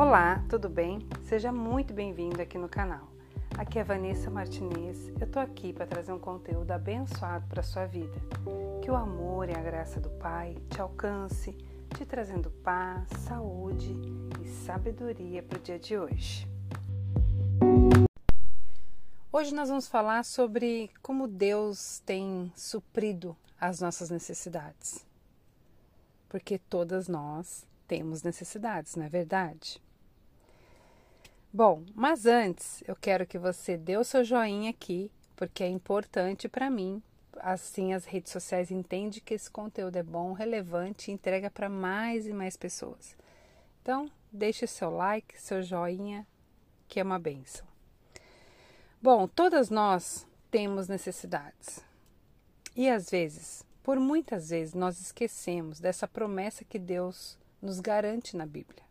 Olá, tudo bem? Seja muito bem-vindo aqui no canal. Aqui é Vanessa Martinez. Eu tô aqui para trazer um conteúdo abençoado para sua vida. Que o amor e a graça do Pai te alcance, te trazendo paz, saúde e sabedoria para o dia de hoje. Hoje nós vamos falar sobre como Deus tem suprido as nossas necessidades. Porque todas nós temos necessidades, não é verdade? Bom, mas antes eu quero que você dê o seu joinha aqui, porque é importante para mim. Assim as redes sociais entendem que esse conteúdo é bom, relevante e entrega para mais e mais pessoas. Então, deixe seu like, seu joinha, que é uma benção. Bom, todas nós temos necessidades. E às vezes, por muitas vezes, nós esquecemos dessa promessa que Deus nos garante na Bíblia.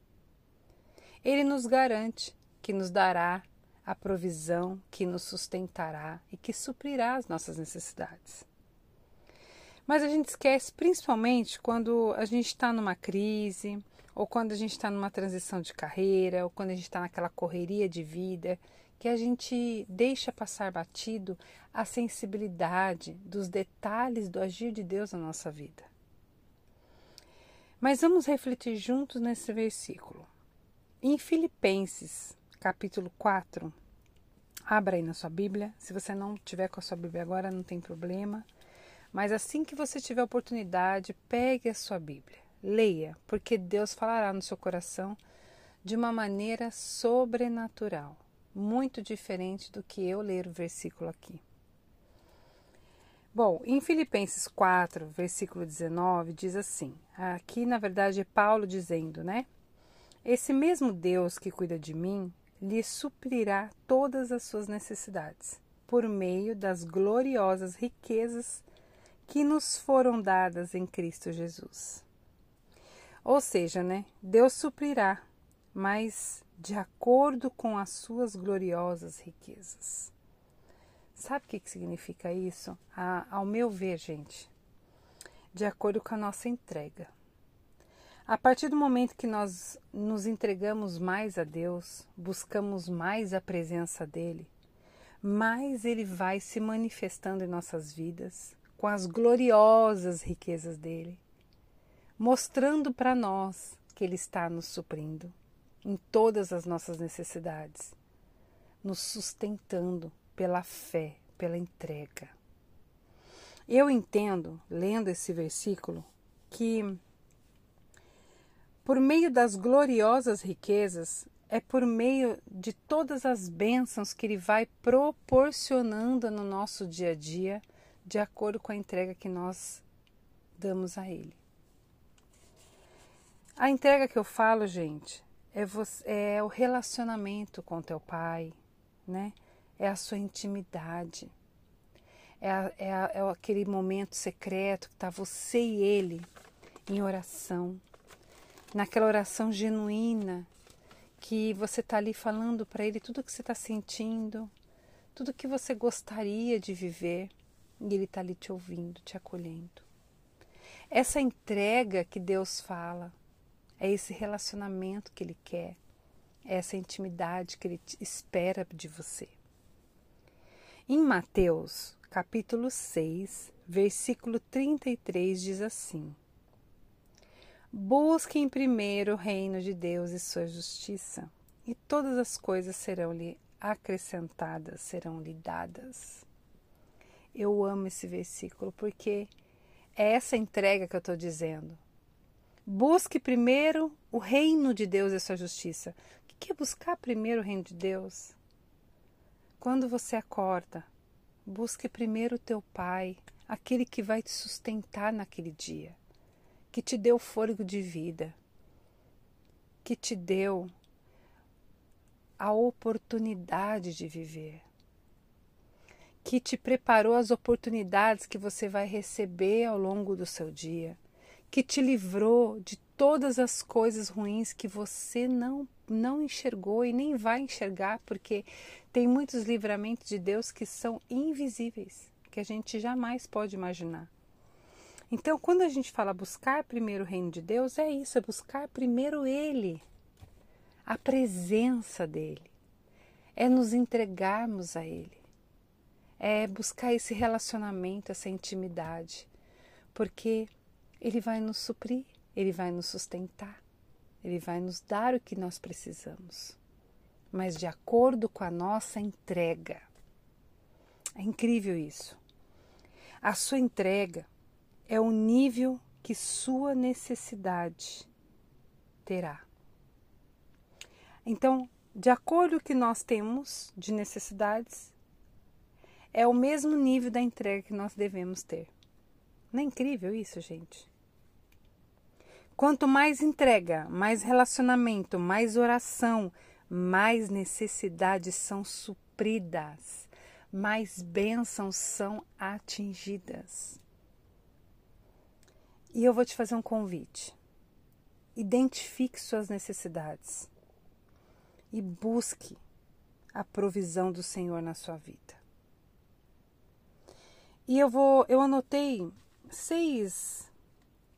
Ele nos garante que nos dará a provisão que nos sustentará e que suprirá as nossas necessidades. Mas a gente esquece principalmente quando a gente está numa crise, ou quando a gente está numa transição de carreira, ou quando a gente está naquela correria de vida, que a gente deixa passar batido a sensibilidade dos detalhes do agir de Deus na nossa vida. Mas vamos refletir juntos nesse versículo. Em Filipenses, capítulo 4. Abra aí na sua Bíblia. Se você não tiver com a sua Bíblia agora, não tem problema. Mas assim que você tiver oportunidade, pegue a sua Bíblia. Leia, porque Deus falará no seu coração de uma maneira sobrenatural, muito diferente do que eu ler o versículo aqui. Bom, em Filipenses 4, versículo 19, diz assim: aqui na verdade é Paulo dizendo, né? Esse mesmo Deus que cuida de mim lhe suprirá todas as suas necessidades, por meio das gloriosas riquezas que nos foram dadas em Cristo Jesus. Ou seja, né, Deus suprirá, mas de acordo com as suas gloriosas riquezas. Sabe o que, significa isso? Ah, ao meu ver, gente, de acordo com a nossa entrega. A partir do momento que nós nos entregamos mais a Deus, buscamos mais a presença dele, mais ele vai se manifestando em nossas vidas com as gloriosas riquezas dele, mostrando para nós que ele está nos suprindo em todas as nossas necessidades, nos sustentando pela fé, pela entrega. Eu entendo, lendo esse versículo, que por meio das gloriosas riquezas, é por meio de todas as bênçãos que Ele vai proporcionando no nosso dia a dia, de acordo com a entrega que nós damos a Ele. A entrega que eu falo, gente, é, você, é o relacionamento com teu pai, né? É a sua intimidade. É, a, é, a, é aquele momento secreto que está você e ele em oração naquela oração genuína que você está ali falando para Ele tudo o que você está sentindo, tudo que você gostaria de viver e Ele está ali te ouvindo, te acolhendo. Essa entrega que Deus fala é esse relacionamento que Ele quer, é essa intimidade que Ele espera de você. Em Mateus, capítulo 6, versículo 33, diz assim. Busquem primeiro o reino de Deus e sua justiça, e todas as coisas serão-lhe acrescentadas, serão-lhe dadas. Eu amo esse versículo porque é essa entrega que eu estou dizendo. Busque primeiro o reino de Deus e sua justiça. O que é buscar primeiro o reino de Deus? Quando você acorda, busque primeiro o teu Pai, aquele que vai te sustentar naquele dia que te deu fôlego de vida, que te deu a oportunidade de viver, que te preparou as oportunidades que você vai receber ao longo do seu dia, que te livrou de todas as coisas ruins que você não não enxergou e nem vai enxergar, porque tem muitos livramentos de Deus que são invisíveis, que a gente jamais pode imaginar. Então, quando a gente fala buscar primeiro o reino de Deus, é isso, é buscar primeiro Ele. a presença dele, é nos entregarmos a ele, é buscar esse relacionamento, essa intimidade, porque ele vai nos suprir, ele vai nos sustentar, ele vai nos dar o que nós precisamos, mas de acordo com a nossa entrega. É incrível isso. A sua entrega é o nível que sua necessidade terá. Então, de acordo com o que nós temos de necessidades, é o mesmo nível da entrega que nós devemos ter. Não é incrível isso, gente? Quanto mais entrega, mais relacionamento, mais oração, mais necessidades são supridas, mais bênçãos são atingidas. E eu vou te fazer um convite. Identifique suas necessidades e busque a provisão do Senhor na sua vida. E eu vou, eu anotei seis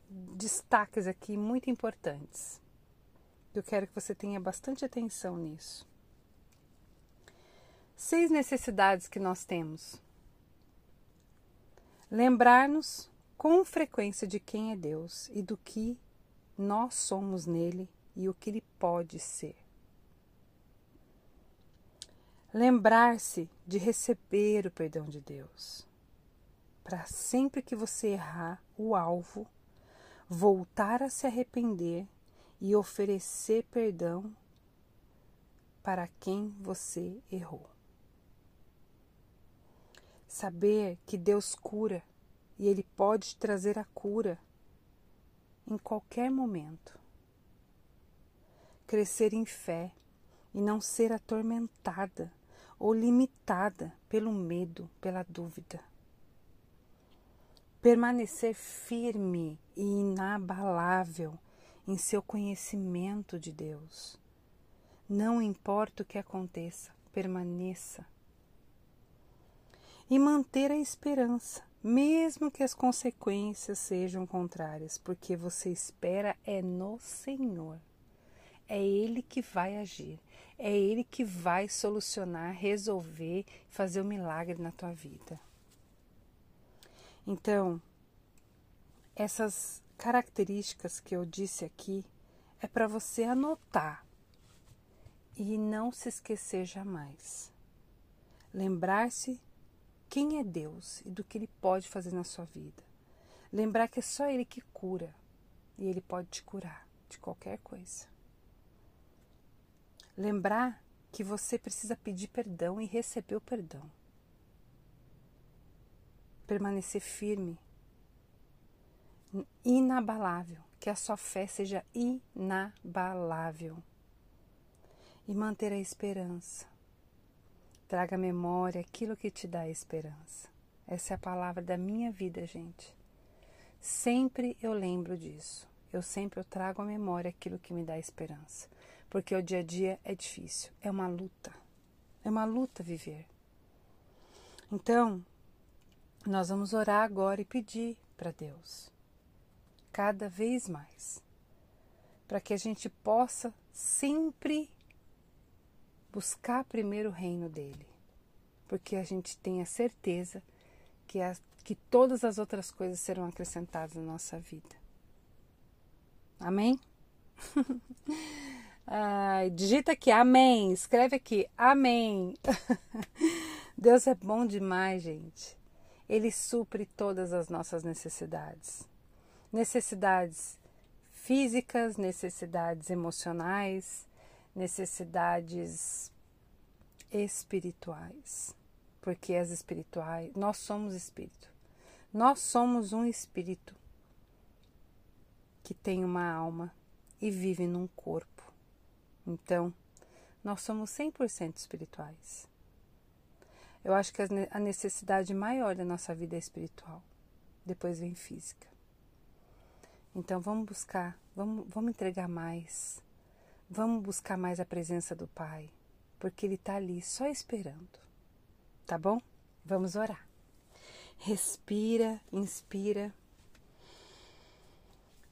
destaques aqui muito importantes. Eu quero que você tenha bastante atenção nisso. Seis necessidades que nós temos. Lembrar-nos com frequência de quem é Deus e do que nós somos nele e o que ele pode ser. Lembrar-se de receber o perdão de Deus. Para sempre que você errar o alvo, voltar a se arrepender e oferecer perdão para quem você errou. Saber que Deus cura e Ele pode trazer a cura em qualquer momento. Crescer em fé e não ser atormentada ou limitada pelo medo, pela dúvida. Permanecer firme e inabalável em seu conhecimento de Deus. Não importa o que aconteça, permaneça. E manter a esperança, mesmo que as consequências sejam contrárias, porque você espera é no Senhor. É Ele que vai agir, é Ele que vai solucionar, resolver, fazer o um milagre na tua vida. Então, essas características que eu disse aqui é para você anotar e não se esquecer jamais. Lembrar-se quem é Deus e do que Ele pode fazer na sua vida. Lembrar que é só Ele que cura e Ele pode te curar de qualquer coisa. Lembrar que você precisa pedir perdão e receber o perdão. Permanecer firme, inabalável, que a sua fé seja inabalável. E manter a esperança Traga à memória aquilo que te dá esperança. Essa é a palavra da minha vida, gente. Sempre eu lembro disso. Eu sempre eu trago à memória aquilo que me dá esperança. Porque o dia a dia é difícil, é uma luta. É uma luta viver. Então, nós vamos orar agora e pedir para Deus, cada vez mais, para que a gente possa sempre buscar primeiro o reino dele, porque a gente tem a certeza que, que todas as outras coisas serão acrescentadas na nossa vida. Amém? Digita aqui, amém. Escreve aqui, amém. Deus é bom demais, gente. Ele supre todas as nossas necessidades. Necessidades físicas, necessidades emocionais, necessidades espirituais, porque as espirituais, nós somos espírito. Nós somos um espírito que tem uma alma e vive num corpo. Então, nós somos 100% espirituais. Eu acho que a necessidade maior da nossa vida é espiritual. Depois vem física. Então vamos buscar, vamos, vamos entregar mais Vamos buscar mais a presença do Pai, porque Ele está ali só esperando. Tá bom? Vamos orar. Respira, inspira.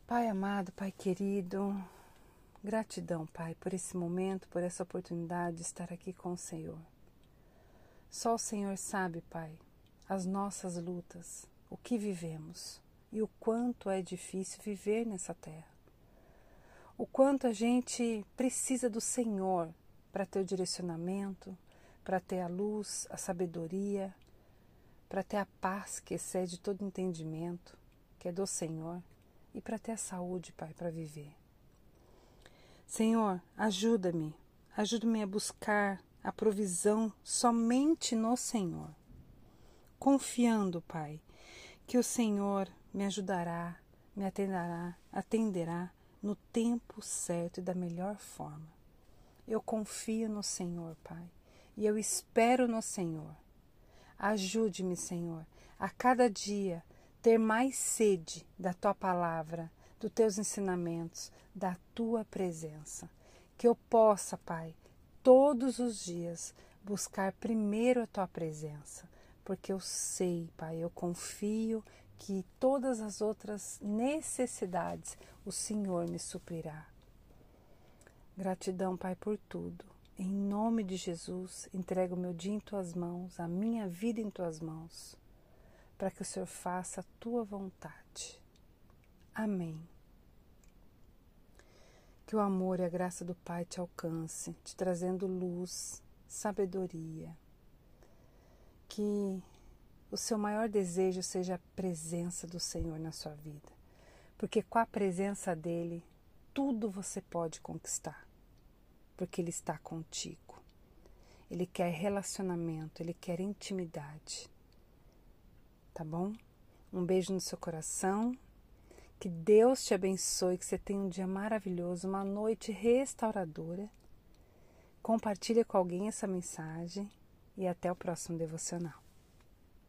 Pai amado, Pai querido, Gratidão, Pai, por esse momento, por essa oportunidade de estar aqui com o Senhor. Só o Senhor sabe, Pai, as nossas lutas, o que vivemos e o quanto é difícil viver nessa terra. O quanto a gente precisa do Senhor para ter o direcionamento, para ter a luz, a sabedoria, para ter a paz que excede todo entendimento, que é do Senhor, e para ter a saúde, Pai, para viver. Senhor, ajuda-me, ajuda-me a buscar a provisão somente no Senhor, confiando, Pai, que o Senhor me ajudará, me atenderá, atenderá no tempo certo e da melhor forma. Eu confio no Senhor, Pai, e eu espero no Senhor. Ajude-me, Senhor, a cada dia ter mais sede da tua palavra, dos teus ensinamentos, da tua presença. Que eu possa, Pai, todos os dias buscar primeiro a tua presença, porque eu sei, Pai, eu confio que todas as outras necessidades o Senhor me suprirá. Gratidão, Pai, por tudo. Em nome de Jesus, entrego o meu dia em tuas mãos, a minha vida em tuas mãos, para que o Senhor faça a tua vontade. Amém. Que o amor e a graça do Pai te alcance, te trazendo luz, sabedoria. Que o seu maior desejo seja a presença do Senhor na sua vida, porque com a presença dele, tudo você pode conquistar, porque ele está contigo. Ele quer relacionamento, ele quer intimidade. Tá bom? Um beijo no seu coração que Deus te abençoe, que você tenha um dia maravilhoso, uma noite restauradora. Compartilhe com alguém essa mensagem e até o próximo devocional.